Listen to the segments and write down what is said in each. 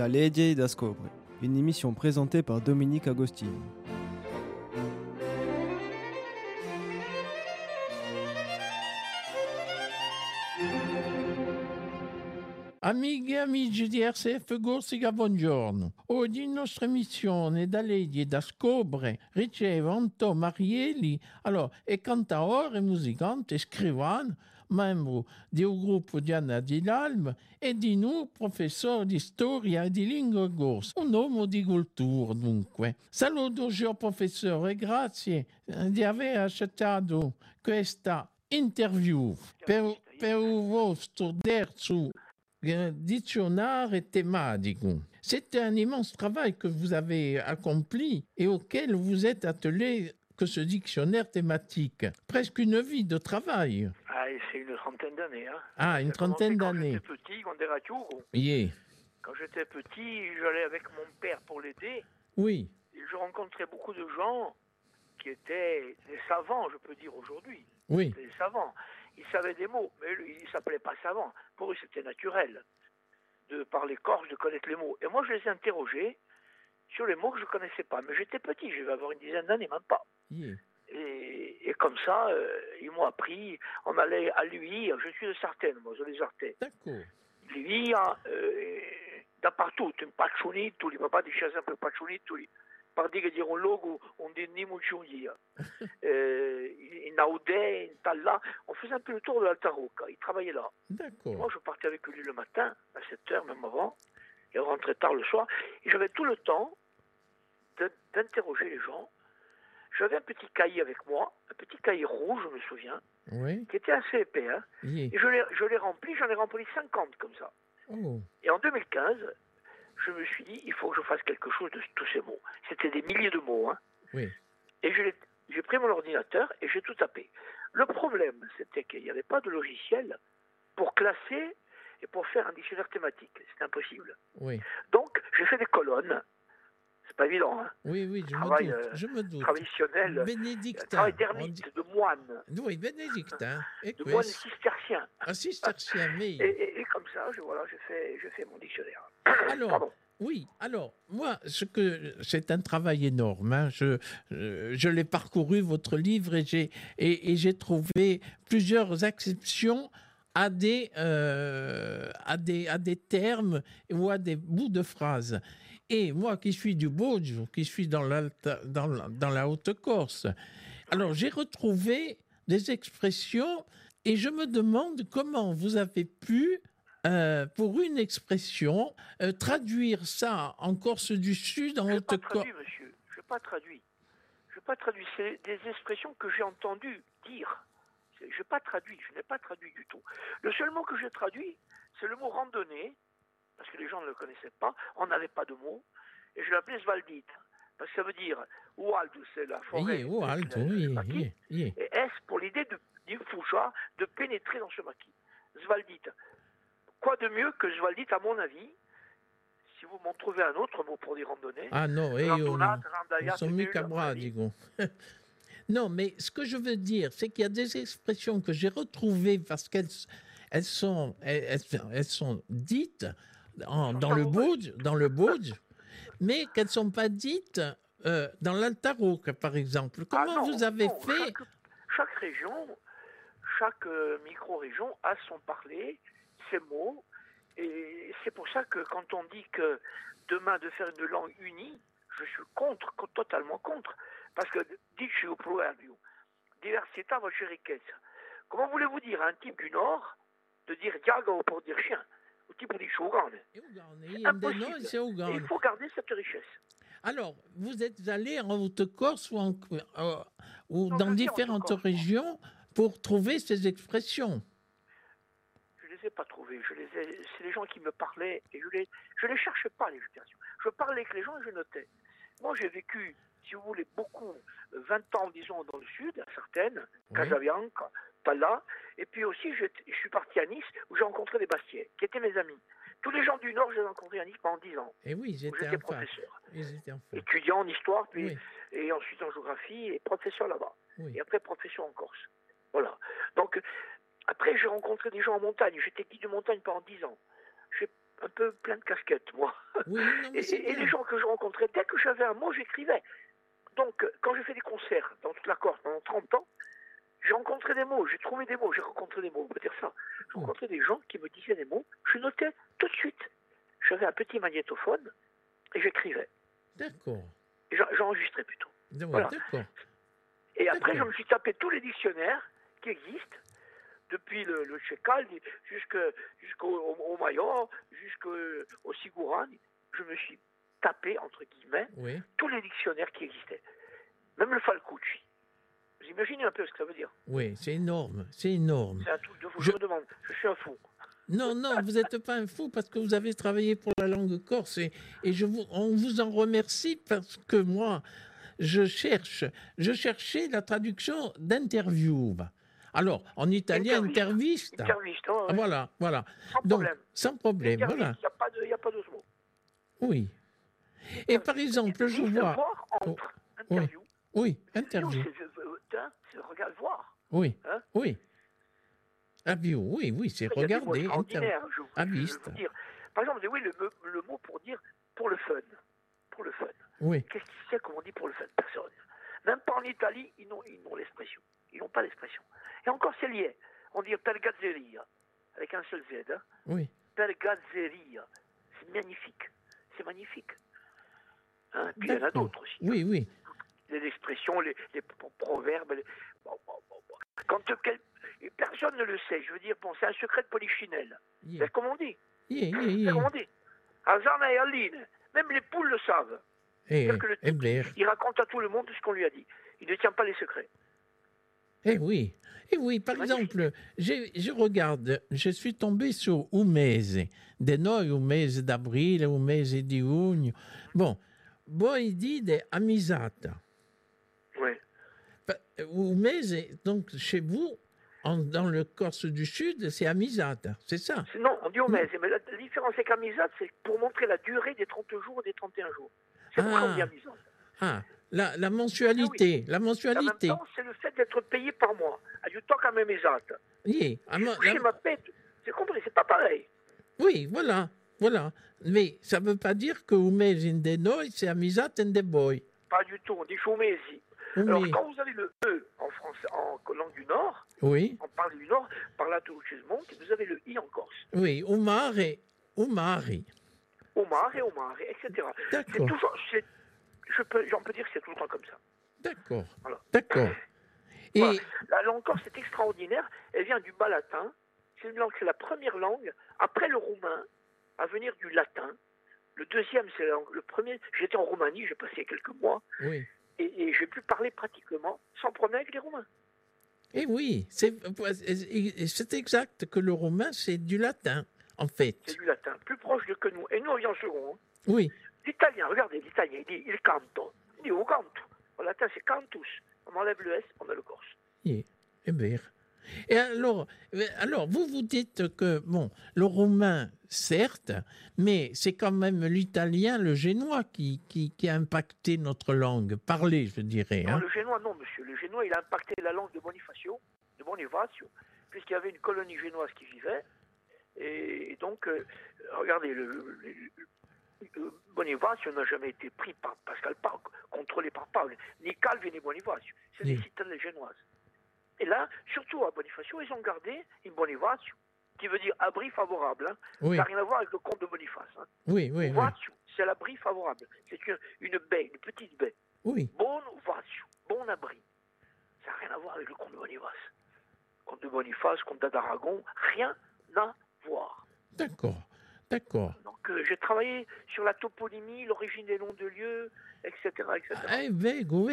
Da Legge da Scobre, une émission présentée par Dominique Agostini. Amiche e amici di RCF Corsica, buongiorno. Oggi in nostra emissione da Legge da Scobre riceve Anto Marielli, allora, è cantaore, musicante, scrivano, membro un gruppo di Anna di L'Alma e di noi professore di storia e di lingua corsa, un uomo di cultura dunque. Saluto signor professore e grazie eh, di aver accettato questa interview per, per il vostro terzo dictionnaire thématique. C'est un immense travail que vous avez accompli et auquel vous êtes attelé que ce dictionnaire thématique. Presque une vie de travail. Ah, et c'est une trentaine d'années. Hein. Ah, une trentaine Quand d'années. j'étais petit, quand. Yeah. Quand j'étais petit, j'allais avec mon père pour l'aider. Oui, Et je rencontrais beaucoup de gens qui étaient des savants, je peux dire aujourd'hui. oui, Des savants. Ils savaient des mots, mais lui, ils ne s'appelaient pas savants. Pour eux, c'était naturel de parler corse, de connaître les mots. Et moi, je les ai interrogés sur les mots que je ne connaissais pas. Mais j'étais petit, je vais avoir une dizaine d'années, même pas. yeah. Et, et comme ça, euh, ils m'ont appris. On allait à lui. Je suis de Sartène, moi, je les Artais. D'accord. Lui, eh, dappertutto, in Pacciunituli, papà diceva sempre Pacciunituli, per dire che dire un luogo onde. Eh, in Audè, in Talla, on faisait un peu le tour de l'Alta Rocca, il travaillait là. Moi, D'accord. je partais avec lui le matin, à 7 heures, même avant, et on rentrait tard le soir, et j'avais tout le temps de- d'interroger les gens. J'avais un petit cahier avec moi, un petit cahier rouge, je me souviens, Oui, qui était assez épais, hein, et je l'ai je l'ai rempli, j'en ai rempli 50 comme ça. Oh, Et en 2015, je me suis dit, il faut que je fasse quelque chose de tous ces mots. C'était des milliers de mots. Hein. oui. Et j'ai pris mon ordinateur et j'ai tout tapé. Le problème, c'était qu'il n'y avait pas de logiciel pour classer et pour faire un dictionnaire thématique. C'était impossible. Oui, Donc, j'ai fait des colonnes. C'est pas évident, hein. oui, oui, je me Travail, doute. euh, Je me doute. Traditionnel. Un Bénédictin. travail d'ermite, dit- de moine, Oui, bénédictin. Et de moine cistercien. Un cistercien, mais... Et, et- et comme ça, je, voilà, j'ai fait, j'ai fait mon dictionnaire. Alors, Pardon. Oui, alors, moi, ce que c'est un travail énorme. hein. Je, euh, je l'ai parcouru, votre livre, et j'ai, et, et j'ai trouvé plusieurs exceptions à des, euh, à, des, à des termes ou à des bouts de phrases. Et moi qui suis du Bauge, qui suis dans, la- dans la Haute-Corse, alors j'ai retrouvé des expressions et je me demande comment vous avez pu euh, pour une expression, euh, traduire ça en Corse du Sud, en Je n'ai pas Haute-Corse. traduit, monsieur. Je n'ai pas traduit. Je n'ai pas traduit. C'est des expressions que j'ai entendues dire. Je n'ai pas traduit. Je n'ai pas traduit du tout. Le seul mot que j'ai traduit, c'est le mot randonnée, parce que les gens ne le connaissaient pas. On n'avait pas de mot. Et je l'appelais Svaldite. Parce que ça veut dire Wald, c'est la forêt. Oui, le oui, oui, oui. Et S pour l'idée d'une foucha de pénétrer dans ce maquis. Svaldite. Quoi de mieux que Svaldite, à mon avis Si vous m'en trouvez un autre mot pour dire randonnée, Ah non, et randaya, on sont avis. disons. non, mais ce que je veux dire, c'est qu'il y a des expressions que j'ai retrouvées parce qu'elles elles sont, elles, elles- elles sont dites en- dans le Bauge, dans le Bauge, mais qu'elles ne sont pas dites euh, dans l'Altaroc, par exemple. Ah Comment non, vous avez non, fait chaque, chaque région, chaque euh, micro-région a son parler, ses mots. Et c'est pour ça que quand on dit que demain de faire une langue unie, je suis contre, co- totalement contre. Parce que dici au proverbio, diversità ricchezza. Comment voulez-vous dire à un type du Nord de dire diago pour dire chien? Il faut garder cette richesse. Alors, vous êtes allé en Haute-Corse ou, en- euh, ou Non, dans différentes régions pour trouver ces expressions? Je les ai pas trouvés. Je les ai. C'est les gens qui me parlaient et je les. Je les cherchais pas les explications. Je parlais avec les gens et je notais. Moi, j'ai vécu, si vous voulez, beaucoup, euh, 20 ans, disons, dans le sud, à certaines, Oui. Casabianca, Tala, et puis aussi, je, je suis parti à Nice où j'ai rencontré des Bastiais, qui étaient mes amis. Tous les gens du Nord, je les ai rencontrés à Nice pendant 10 ans, Et oui, où j'étais professeur. Étudiant en histoire, puis, Oui, et ensuite en géographie, et professeur là-bas. oui. Et après, profession en Corse. Voilà. Donc, après, j'ai rencontré des gens en montagne. J'étais guide de montagne pendant 10 ans. J'ai un peu plein de casquettes, moi. Oui, non, Et, les gens que je rencontrais, dès que j'avais un mot, j'écrivais. Donc, euh, quand j'ai fait des concerts dans toute la Corse pendant 30 ans, j'ai rencontré des mots, j'ai trouvé des mots, j'ai rencontré des mots, on peut dire ça. J'ai Oh. rencontré des gens qui me disaient des mots, je notais tout de suite. J'avais un petit magnétophone et j'écrivais. D'accord. J'enregistrais plutôt. Voilà. D'accord. Et après, je me suis tapé tous les dictionnaires qui existent, depuis le, le jusqu'au au, au Mayor, jusqu'au au Sigourani. Je me suis tapé, entre guillemets, Oui, tous les dictionnaires qui existaient. Même le Falcucci. Vous imaginez un peu ce que ça veut dire? Oui, c'est énorme. C'est énorme. C'est un truc de fou. Je- Je... me demande, je suis un fou. Non, non, vous n'êtes pas un fou parce que vous avez travaillé pour la langue corse et, et je vous, on vous en remercie parce que moi, je cherche, je cherchais la traduction d'interview. Alors, en italien, Intervista. intervista. Interviste, Ah, ouais. Voilà, voilà. sans Donc, problème. sans problème, voilà. Il n'y a pas de- mot. Oui. Et par exemple, je vois. voir entre, Oui. interview. Oui, interview. regarde voir. Oui, Hein oui. Interview, oui, oui, c'est y a regarder. extraordinaires, je, dire. Par exemple, oui, le, le mot pour dire pour le fun. Pour le fun. Oui, Qu'est-ce qu'il sait comment on dit pour le fun? Personne. Même pas en Italie, ils n'ont ils n'ont l'expression. Ils n'ont pas l'expression. Et encore, c'est lié. On dit pergazzeria, avec un seul Z. Hein. oui, Pergazzeria. C'est magnifique. C'est magnifique. Hein, Puis il y en a d'autres aussi. oui, oui. Les expressions, les, les pro- proverbes. les- bon, bon, bon, bon. Quand quel- et personne ne le sait. Je veux dire, bon, c'est un secret de polichinelle. Yeah, C'est comme on dit. yeah, yeah, C'est comme on dit. Et. Même les poules le savent. Eh, que le eh bien, Il raconte à tout le monde ce qu'on lui a dit. Il ne tient pas les secrets. Eh oui, eh oui, par exemple, je regarde, je suis tombé sur un mese, de noi un mese d'aprile, un mese di giugno. Bon, voi dite ammisata. Oui. Un mese, donc chez vous, en- dans le Corse du Sud, c'est ammisata, c'est ça? Non, on dit au mèse. Mais la, la différence avec Amisade, c'est pour montrer la durée des 30 jours et des 31 jours. C'est pour ça qu'on dit Ah. Ah, la, la mensualité, la En même mensualité. temps, c'est le fait d'être payé par mois. Aiuto a même esatto. Yeah, ah, ma- Toucher la- ma paie, c'est compris, c'est pas pareil. oui, voilà, voilà. Mais ça ne veut pas dire que un mese in de noi, c'est ammisata in de voi. Pas du tout, on dit chômesi. Un Alors, quand vous avez le E en français, en langue du Nord, Oui. on parle du Nord, par là tout monte, vous avez le I en Corse. Oui, un mare, un mari. Omar et Omar, etc. D'accord, toujours, c'est- je peux, j'en peux dire que c'est tout le temps comme ça. d'accord, Voilà. d'accord. Et Voilà. La langue corse est extraordinaire. Elle vient du bas latin. C'est une langue, c'est la première langue après le à venir du latin. Le deuxième, c'est le premier. J'étais en Roumanie, j'ai passé quelques mois oui, et, et j'ai pu parler pratiquement sans problème avec les Roumains. et oui, c'est exact que le romain, c'est du latin, en fait. C'est du latin, plus proche de que nous. Et nous, on vient en second. hein. Oui, L'italien, regardez, l'italien, il dit il canto. Il dit o canto. En latin, c'est cantus. On enlève le S, on a le corse. yeah, eh bien. Et alors, alors, vous vous dites que, bon, le roumain, certes, mais c'est quand même l'italien, le génois qui, qui, qui a impacté notre langue, parler, je dirais. Non, hein. le génois, non, monsieur. Le génois, il a impacté la langue de Bonifacio, de Bonifacio, puisqu'il y avait une colonie génoise qui vivait. Et donc, euh, regardez, le, le- le- le- Bonifacio n'a jamais été pris par Pascal Paul, contrôlé par Paul, ni Calvin ni Bonifacio. C'est des Oui. citadelles génoises. Et là, surtout à Bonifacio, ils ont gardé une Bonifacio, qui veut dire abri favorable. hein. Oui, Ça n'a rien à voir avec le comte de Boniface. Hein. oui, oui, c'est l'abri favorable. C'est une, une baie, une petite baie. oui. Bon Vatio, bon abri. Ça n'a rien à voir avec le comte de Boniface. Comte de Boniface, comte d'Aragon, rien à voir. D'accord, d'accord. Donc euh, j'ai travaillé sur la toponymie, l'origine des noms de lieux, etc. etc. Eh, vego.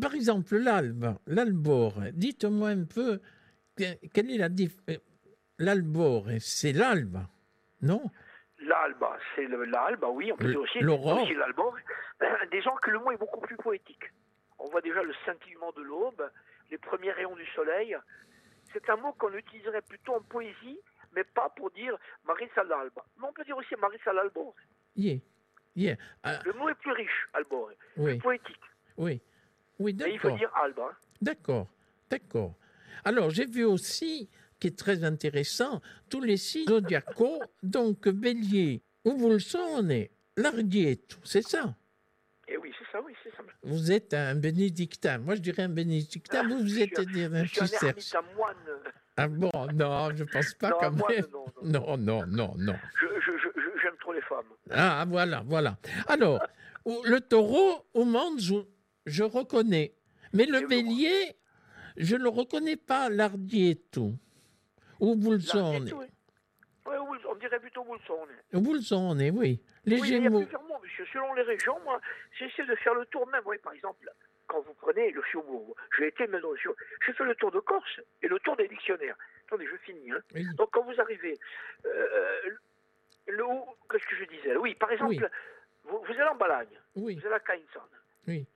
Par exemple, l'albe, l'albore, dites-moi un peu, que- quelle est la différence L'albore, c'est l'albe, non? L'alba, c'est l'alba, oui, on peut dire aussi, aussi l'albor. Euh, Disons que le mot est beaucoup plus poétique. On voit déjà le scintillement de l'aube, les premiers rayons du soleil. C'est un mot qu'on utiliserait plutôt en poésie, mais pas pour dire Marissa l'alba. Mais on peut dire aussi Marissa l'albor. Yeah, yeah. Ah, Le mot est plus riche, albor, oui, poétique. oui, oui, Mais il faut d'accord, dire alba. hein. d'accord, d'accord. Alors, j'ai vu aussi qui est très intéressant, tous les signes zodiacaux, donc bélier, où vous le sonnez, l'ardiette, c'est ça? Et oui, c'est ça, oui, c'est ça. Vous êtes un bénédictin. Moi, je dirais un bénédictin. Vous, vous Je êtes un un ermite, un moine. Ah bon, non, je pense pas non, quand même. non, non. Non, non, non, j'aime trop les femmes. Ah, voilà, voilà. Alors, ou- le taureau, au monde, je, je reconnais. Mais le bélier, je ne le reconnais pas, l'ardier et tout. Où vous le Là, sonnez c'est tout, oui. Ouais, on dirait plutôt le sonnez, oui. Les Oui, gémeaux. Selon les régions, moi, j'essaie de faire le tour même. Oui, par exemple, quand vous prenez le Fiobourg, j'ai été même dans le Fiobourg, j'ai fait le tour de Corse et le tour des dictionnaires. Attendez, je finis. Hein. Oui. Donc, quand vous arrivez, euh, le qu'est-ce que je disais? Oui, par exemple, Oui. vous, vous allez en Balagne, Oui, vous allez à Caïnsan. oui.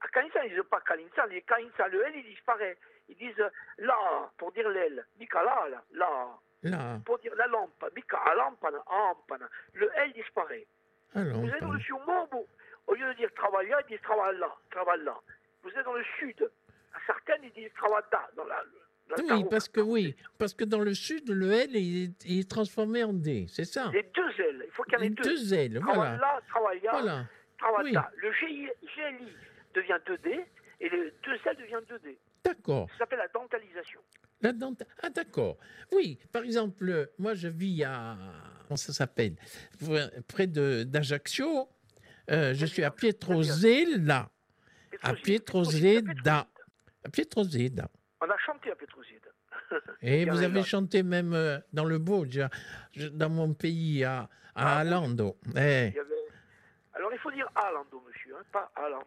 À Caïnsan, ils ne disent pas Caïnsan, ils Caïnsan. Le L, il disparaît. Ils disent euh, là, pour dire l'aile. Mica là, là, là. Pour dire la lampe. Mica a lampana, ampana. Le L disparaît. Vous êtes dans le sud Morbo. Au lieu de dire travailler, ils disent travail là, travail là. Vous êtes dans le sud. À certaines, ils disent travail là, dans la. dans le Oui, parce que oui, parce que dans le sud, le L il est, il est transformé en D, c'est ça? Les deux ailes. Il faut qu'il y en ait Les deux. deux Travail voilà. là, travail là, Voilà. travail oui. là. Le GI, GLI devient 2D et deux ailes deviennent 2D. D'accord. Ça s'appelle la dentalisation. La dent- Ah, d'accord. Oui, par exemple, moi, je vis à. Comment ça s'appelle? Près de- d'Ajaccio. Euh, je suis à Pietrozella. À. À. On a chanté à Petroside. Et en vous avez chanté même euh, dans le Bauge, je- dans mon pays, à, à Ah. Alando. Eh, Alors il faut dire Alando, monsieur, hein, pas Alando.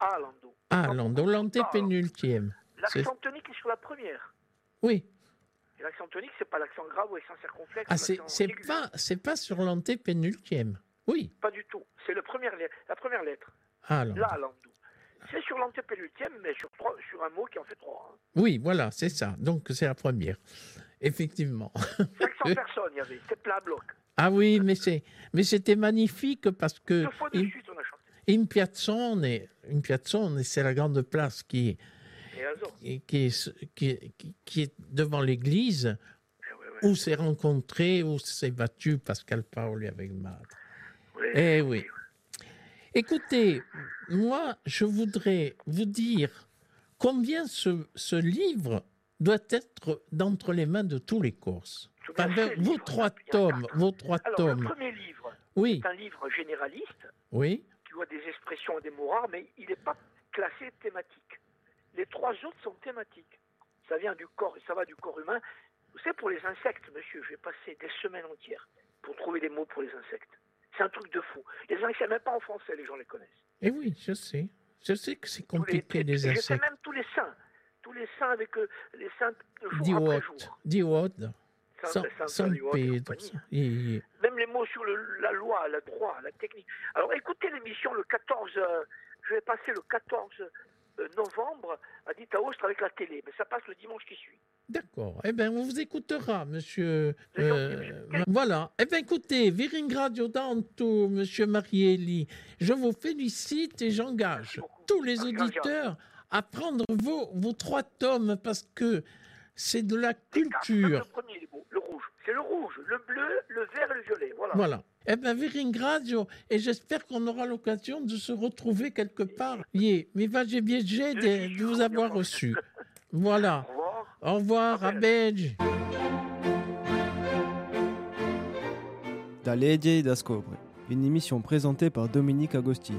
Alando. Alando, l'antépénultième. L'accent tonique est sur la première. Oui. L'accent tonique, c'est pas l'accent grave ou l'accent circonflexe. Ah, c'est c'est pas, pas sur l'antépénultième. Oui. Pas du tout. C'est la première lettre. Alors. Là, Alando. C'est sur l'antépénultième, mais sur, trois, sur un mot qui en fait trois. hein. Oui, voilà, c'est ça. Donc, c'est la première. Effectivement. 500 personnes, il y avait. C'était à bloc. Ah oui, mais c'est, mais c'était magnifique parce que Deux fois de in, suite, on a chanté. in Piazzone, in Piazzone, c'est la grande place qui, qui, qui, est- qui- qui est devant l'église Eh ouais, ouais. où s'est rencontré, où s'est battu Pascal Paoli avec Marthe. Eh oui. Écoutez, moi, je voudrais vous dire combien ce, ce livre doit être d'entre les mains de tous les Corses. Vos trois tomes, vos trois Alors, le tomes. premier livre Oui, est un livre généraliste oui, qui voit des expressions et des mots rares, mais il n'est pas classé thématique. Les trois autres sont thématiques. Ça vient du corps et ça va du corps humain. Vous savez, pour les insectes, monsieur, je vais passer des semaines entières pour trouver des mots pour les insectes. C'est un truc de fou. Les insectes, même pas en français, les gens les connaissent. et oui, je sais. Je sais que c'est les- compliqué et les J'ai fait insectes. même tous les saints. Tous les saints avec euh, les saints jour après jour. Diot, Saint- Saint- et et- Même les mots sur le- la loi, le droit, la technique. Alors écoutez l'émission le 14, euh, je vais passer le 14 euh, novembre à Ditaostre avec la télé, mais ça passe le dimanche qui suit. D'accord. Eh bien, on vous écoutera, monsieur. Euh, voilà. Eh bien, écoutez, Viringradio Danto, monsieur Marielli, je vous félicite et j'engage tous les auditeurs à prendre vos, vos trois tomes parce que c'est de la culture. Le premier, le rouge. C'est le rouge, le bleu, le vert et le violet. Voilà. Voilà. Eh bien, Viringradio, et j'espère qu'on aura l'occasion de se retrouver quelque part. Yeah. Mais va, j'ai bien de vous avoir reçu. Voilà. Au revoir. Revoir, à Belge. Da Legge da Scobre, une émission présentée par Dominique Agostini.